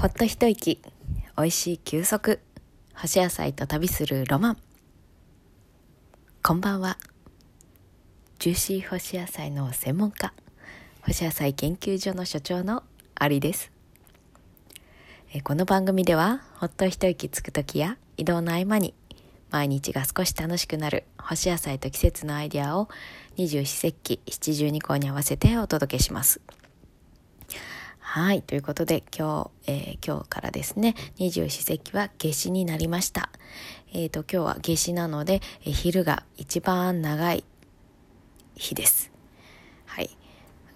ほっと一息。美味しい休息。干し野菜と旅するロマン。こんばんは。ジューシー干し野菜の専門家。干し野菜研究所の所長のアリです。この番組ではほっと一息つく時や移動の合間に毎日が少し楽しくなる干し野菜と季節のアイデアを二十四節気七十二項に合わせてお届けします。はい。ということで、今日、えー、今日からですね、二十四節気は夏至になりました。えっ、ー、と、今日は夏至なので、えー、昼が一番長い日です。はい。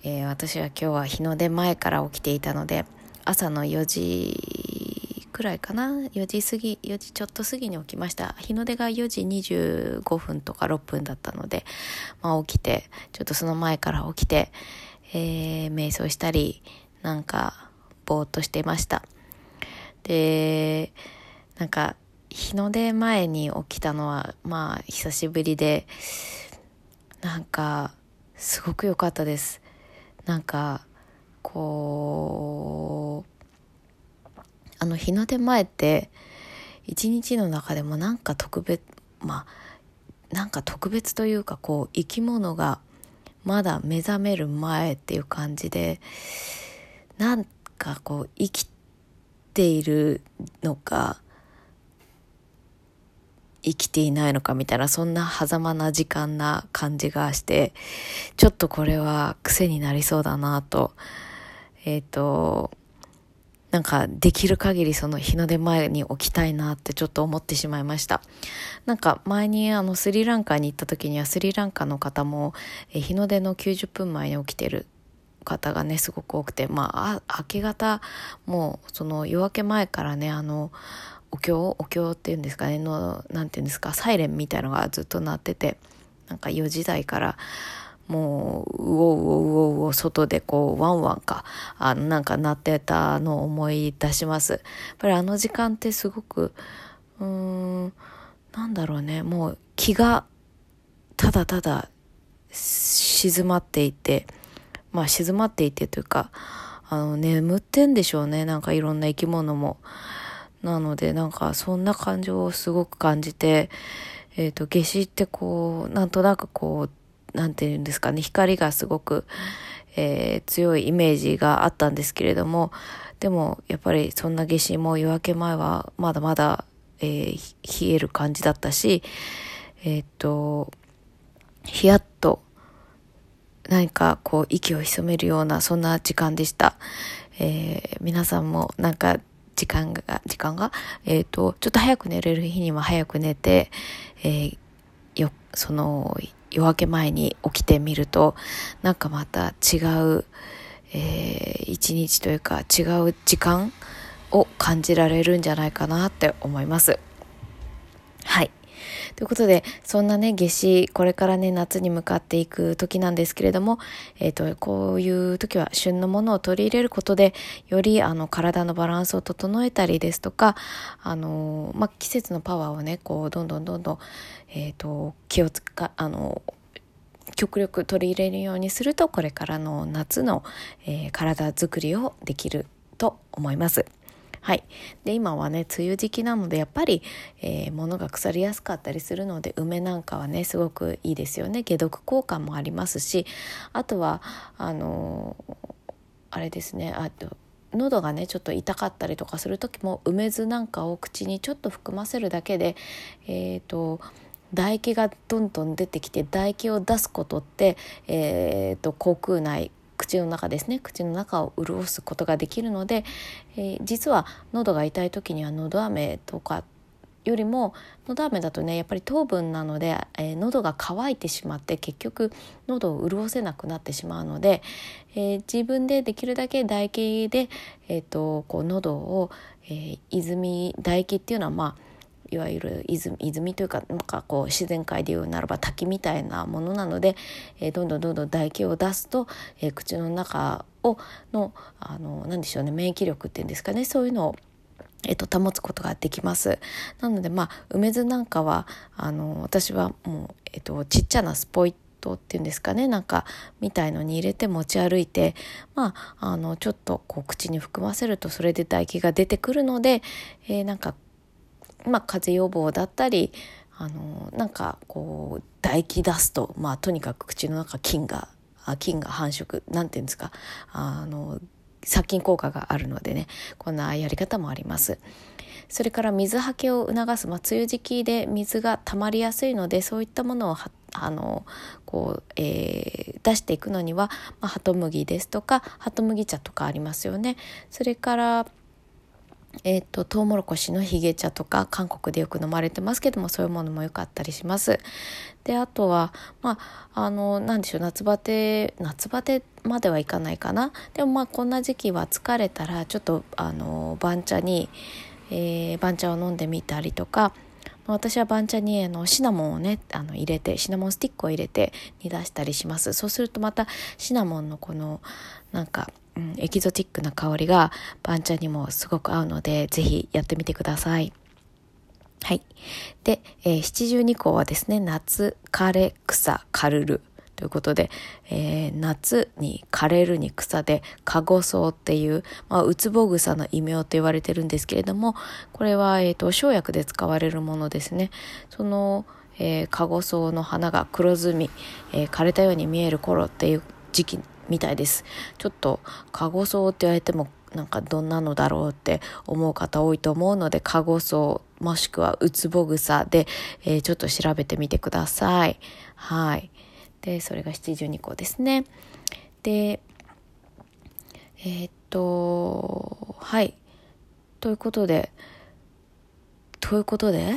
えー、私は今日は日の出前から起きていたので、朝の4時くらいかな？4時過ぎ4時ちょっと過ぎに起きました日の出が4時25分とか6分だったので、まあ、起きてちょっとその前から起きて、えー、瞑想したりなんかぼーっとしてました。でなんか日の出前に起きたのはまあ久しぶりでなんかすごく良かったです。なんかこうあの日の出前って一日の中でもなんか特別まあなんか特別というかこう生き物がまだ目覚める前っていう感じでなんかこう生きているのか生きていないのかみたいなそんな狭間な時間な感じがしてちょっとこれは癖になりそうだなとえっ、ー、となんかできる限りその日の出前に起きたいなってちょっと思ってしまいました。なんか前にあのスリランカに行った時にはスリランカの方も日の出の90分前に起きてる方がねすごく多くてまあ明け方もうその夜明け前からねあのお経お経っていうんですかねの何て言うんですかサイレンみたいのがずっと鳴っててなんか4時台からもううおうおうおうお外でこうワンワンかあのなんか鳴ってたのを思い出します。やっぱりあの時間ってすごくうーんなんだろうねもう気がただただ静まっていてまあ静まっていてというか、あの、眠ってんでしょうね。なんかいろんな生き物も。なので、なんかそんな感情をすごく感じて、えっ、ー、と、夏至ってこう、なんとなくこう、なんていうんですかね、光がすごく、えー、強いイメージがあったんですけれども、でもやっぱりそんな夏至も夜明け前はまだまだ、えー、冷える感じだったし、えっ、と、ヒヤッと何かこう息を潜めるようなそんな時間でした。えー、皆さんもなんか時間が、時間が、えっ、ー、と、ちょっと早く寝れる日には早く寝て、えー、よ、その、夜明け前に起きてみると、なんかまた違う、えー、一日というか違う時間を感じられるんじゃないかなって思います。はい。ということで、そんなね、夏至、これからね、夏に向かっていく時なんですけれども、えっ、ー、と、こういう時は旬のものを取り入れることで、より、あの、体のバランスを整えたりですとか、あの、まあ、季節のパワーをね、こう、どんどんどんどん、えっ、ー、と、気をつか、あの、極力取り入れるようにするとこれからの夏の、えー、体づくりをできると思います。はい。で、今はね、梅雨時期なので、やっぱり、えー、物が腐りやすかったりするので、梅なんかはね、すごくいいですよね。解毒効果もありますし、あとは、あのー、あれですね、あと、喉がねちょっと痛かったりとかする時も梅酢なんかを口にちょっと含ませるだけでえっ、ー、と唾液がどんどん出てきて唾液を出すことって、えーと口腔内口の中ですね。口の中を潤すことができるので、えー、実は喉が痛い時には喉飴とかよりも喉飴だとねやっぱり糖分なので、えー、喉が渇いてしまって結局喉を潤せなくなってしまうので、えー、自分でできるだけ唾液で、えーと、こう喉を、えー、泉唾液っていうのはまあいわゆる泉泉というかなんかこう自然界で言うならば滝みたいなものなので、えー、どんどんどんどん唾液を出すと、えー、口の中をのあの何でしょうね免疫力っていうんですかねそういうのをえっと、保つことができます。なので、まあ、梅酢なんかは、あの、私はもう、えっと、ちっちゃなスポイトっていうんですかねなんかみたいのに入れて持ち歩いてまああのちょっとこう口に含ませるとそれで唾液が出てくるので、えー、なんかまあ風邪予防だったりあのなんかこう唾液出すとまあとにかく口の中菌が菌が繁殖なんていうんですかあの殺菌効果があるのでねこんなやり方もあります。それから水はけを促す、まあ、梅雨時期で水が溜まりやすいのでそういったものをあのこう、えー、出していくのには、まあ、ハトムギですとかハトムギ茶とかありますよね。それからえーと、トウモロコシのヒゲ茶とか韓国でよく飲まれてますけどもそういうものもよかったりします。であとはまああの何でしょう夏バテ夏バテまではいかないかなでもまあこんな時期は疲れたらちょっとあの番茶に、えー、番茶を飲んでみたりとか私は番茶にあのシナモンをねあの入れてシナモンスティックを入れて煮出したりしますそうするとまたシナモンのこのなんかうん、エキゾチックな香りが番茶にもすごく合うので、ぜひやってみてください。はい。で、えー、七十二項はですね、夏、枯れ、草、枯るる。ということで、えー、夏に枯れるに草で、かごそうっていう、まあ、うつぼ草の異名と言われてるんですけれども、これは、えっ、ー、と、生薬で使われるものですね。その、えー、かごそうの花が黒ずみ、えー、枯れたように見える頃っていう時期みたいです。ちょっと、カゴソウって言われても、なんかどんなのだろうって思う方多いと思うので、カゴソウもしくはウツボグサで、えー、ちょっと調べてみてください。はい。で、それが七十二個ですね。で、えー、っと、はい。ということで、ということで、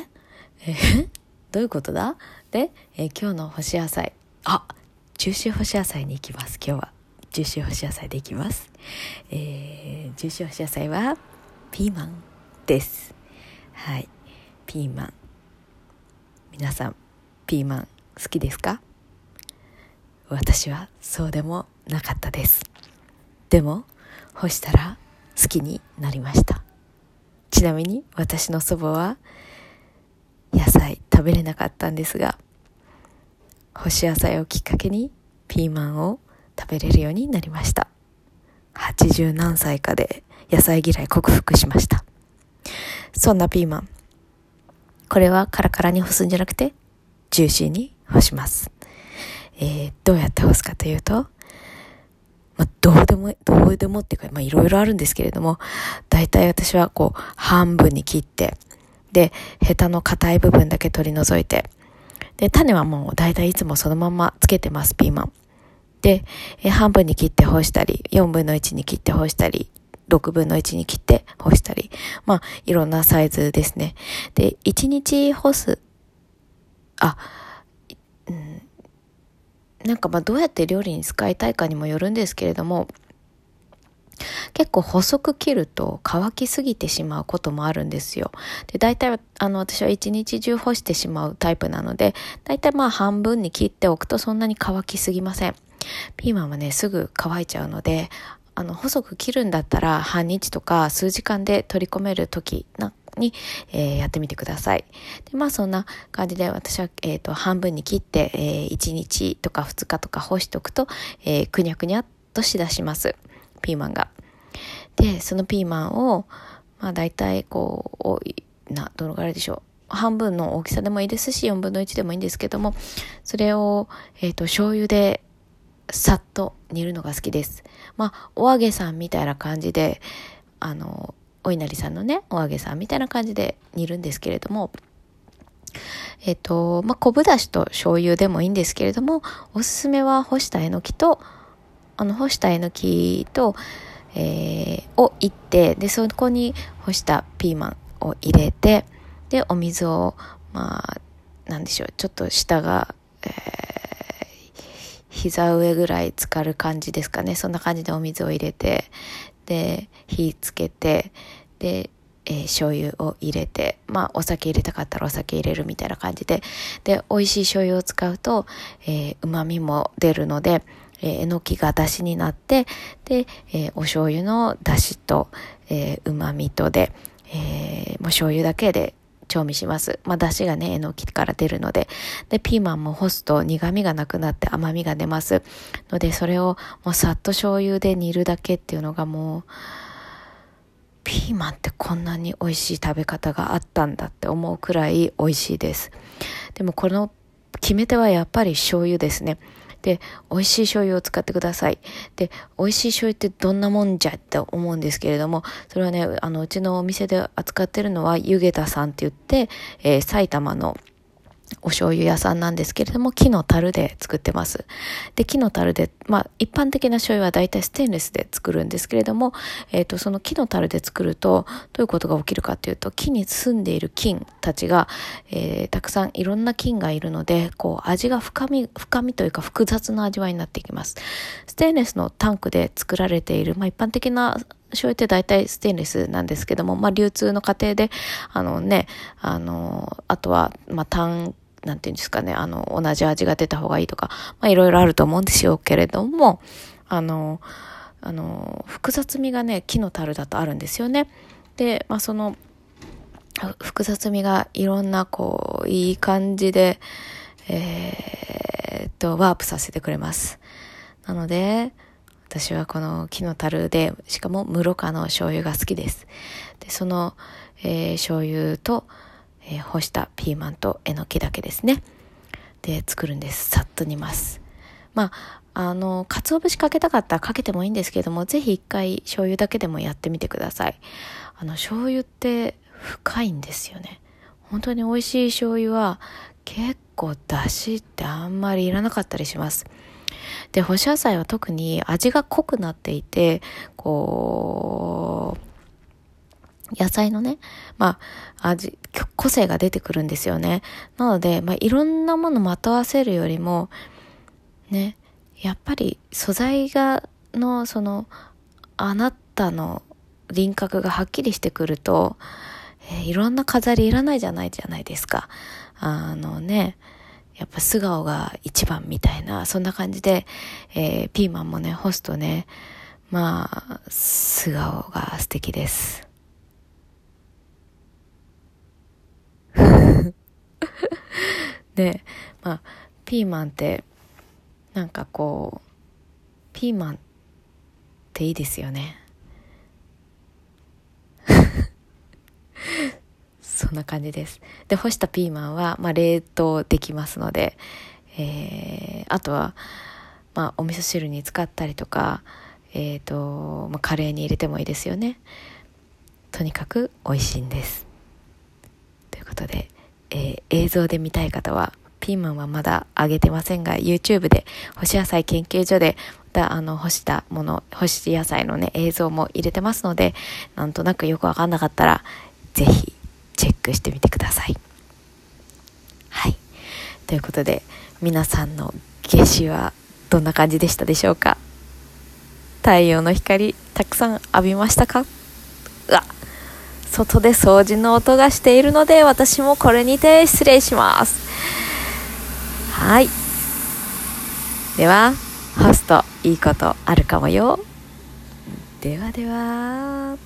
え どういうことだ？で、えー、今日の干し野菜。あ、中秋干し野菜に行きます、今日は。重視干し野菜でいきます。えー、重視干し野菜はピーマンです。はい。ピーマン。皆さん、ピーマン好きですか？私はそうでもなかったです。でも、干したら好きになりました。ちなみに私の祖母は野菜食べれなかったんですが、干し野菜をきっかけにピーマンを食べれるようになりました。80何歳かで野菜嫌い克服しました。そんなピーマン。これはカラカラに干すんじゃなくて、ジューシーに干します。えー、どうやって干すかというと、まあ、どうでも、どうでもっていうか、まあ、いろいろあるんですけれども、大体私はこう、半分に切って、で、ヘタの硬い部分だけ取り除いて、で、種はもう大体いつもそのままつけてます、ピーマン。で、え半分に切って干したり、4分の1に切って干したり、6分の1に切って干したり、まあ、いろんなサイズですね。で、1日干す、あ、うん、なんかまあどうやって料理に使いたいかにもよるんですけれども、結構細く切ると乾きすぎてしまうこともあるんですよ。で、大体あの私は一日中干してしまうタイプなので、大体まあ半分に切っておくとそんなに乾きすぎません。ピーマンはね、すぐ乾いちゃうので、あの、細く切るんだったら半日とか数時間で取り込める時なに、えー、やってみてください。で、まあそんな感じで私は、えっ、ー、と、半分に切って、えー、1日とか2日とか干しておくと、えー、くにゃくにゃっとしだします。ピーマンが。で、そのピーマンを、まあ大体こう、な、どのぐらいでしょう。半分の大きさでもいいですし、4分の1でもいいんですけども、それを、えっ、ー、と、醤油でさっと煮るのが好きです。まあ、お揚げさんみたいな感じで、あの、お稲荷さんのね、お揚げさんみたいな感じで煮るんですけれども、えっ、と、まあ、昆布だしと醤油でもいいんですけれども、おすすめは干したえのきと、あの、干したえのきと、えー、をいって、で、そこに干したピーマンを入れて、で、お水を、まあ、なんでしょう、ちょっと下が、えー膝上ぐらい浸かる感じですかね。そんな感じでお水を入れて、で、火つけて、で、えー、醤油を入れて、まあ、お酒入れたかったらお酒入れるみたいな感じで、で、美味しい醤油を使うと、えー、旨味も出るので、えー、えのきが出汁になって、で、えー、お醤油の出汁と、えー、旨味とで、えー、もう醤油だけで調味します。まあ、出汁がね、えのきから出るので。で、ピーマンも干すと苦味がなくなって甘みが出ます。ので、それをもうさっと醤油で煮るだけっていうのがもう、ピーマンってこんなに美味しい食べ方があったんだって思うくらい美味しいです。でもこの決め手はやっぱり醤油ですね。で、美味しい醤油を使ってください。で、美味しい醤油ってどんなもんじゃって思うんですけれども、それはね、あの、うちのお店で扱ってるのは、湯げたさんって言って、えー、埼玉のお醤油屋さんなんですけれども、木の樽で作ってます。で、木の樽で、まあ、一般的な醤油は大体ステンレスで作るんですけれども、えっ、ー、と、その木の樽で作ると、どういうことが起きるかっていうと、木に住んでいる菌たちが、えー、たくさんいろんな菌がいるので、こう、味が深み、深みというか複雑な味わいになっていきます。ステンレスのタンクで作られている、まあ、一般的な醤油って大体ステンレスなんですけども、まあ流通の過程で、あのね、あの、あとは、まあ単、なんていうんですかね、あの、同じ味が出た方がいいとか、まあいろいろあると思うんですよけれども、あの、あの、複雑味がね、木の樽だとあるんですよね。で、まあその、複雑味がいろんな、こう、いい感じで、えー、っと、ワープさせてくれます。なので、私はこの木の樽で、しかも室賀の醤油が好きです。で、その、えー、醤油と、えー、干したピーマンとえのきだけですね。で、作るんです。さっと煮ます。まあ、あの、鰹節かけたかったらかけてもいいんですけども、ぜひ一回醤油だけでもやってみてください。あの、醤油って深いんですよね。本当に美味しい醤油は結構出汁ってあんまりいらなかったりします。で、干し野菜は特に味が濃くなっていて、こう、野菜のね、まあ、味、個性が出てくるんですよね。なので、まあ、いろんなものまとわせるよりも、ね、やっぱり素材が、の、その、あなたの輪郭がはっきりしてくると、えー、いろんな飾りいらないじゃないじゃないですか。あのね、やっぱ素顔が一番みたいな、そんな感じで、えー、ピーマンもね、干すとね、まあ、素顔が素敵です。で、まあ、ピーマンって、なんかこう、ピーマンっていいですよね。そんな感じです。で、干したピーマンは、まあ、冷凍できますので、えー、あとは、まあ、お味噌汁に使ったりとか、えっ、ー、と、まあ、カレーに入れてもいいですよね。とにかく美味しいんです。ということで、えー、映像で見たい方は、ピーマンはまだ揚げてませんが、YouTube で干し野菜研究所で、またあの、干したもの、干し野菜のね、映像も入れてますので、なんとなくよくわかんなかったら、ぜひチェックしてみてください。はい。ということで、皆さんの夏至はどんな感じでしたでしょうか？太陽の光、たくさん浴びましたか？うわ外で掃除の音がしているので、私もこれにて失礼します。はい。では、ホスト、いいことあるかもよ。ではでは。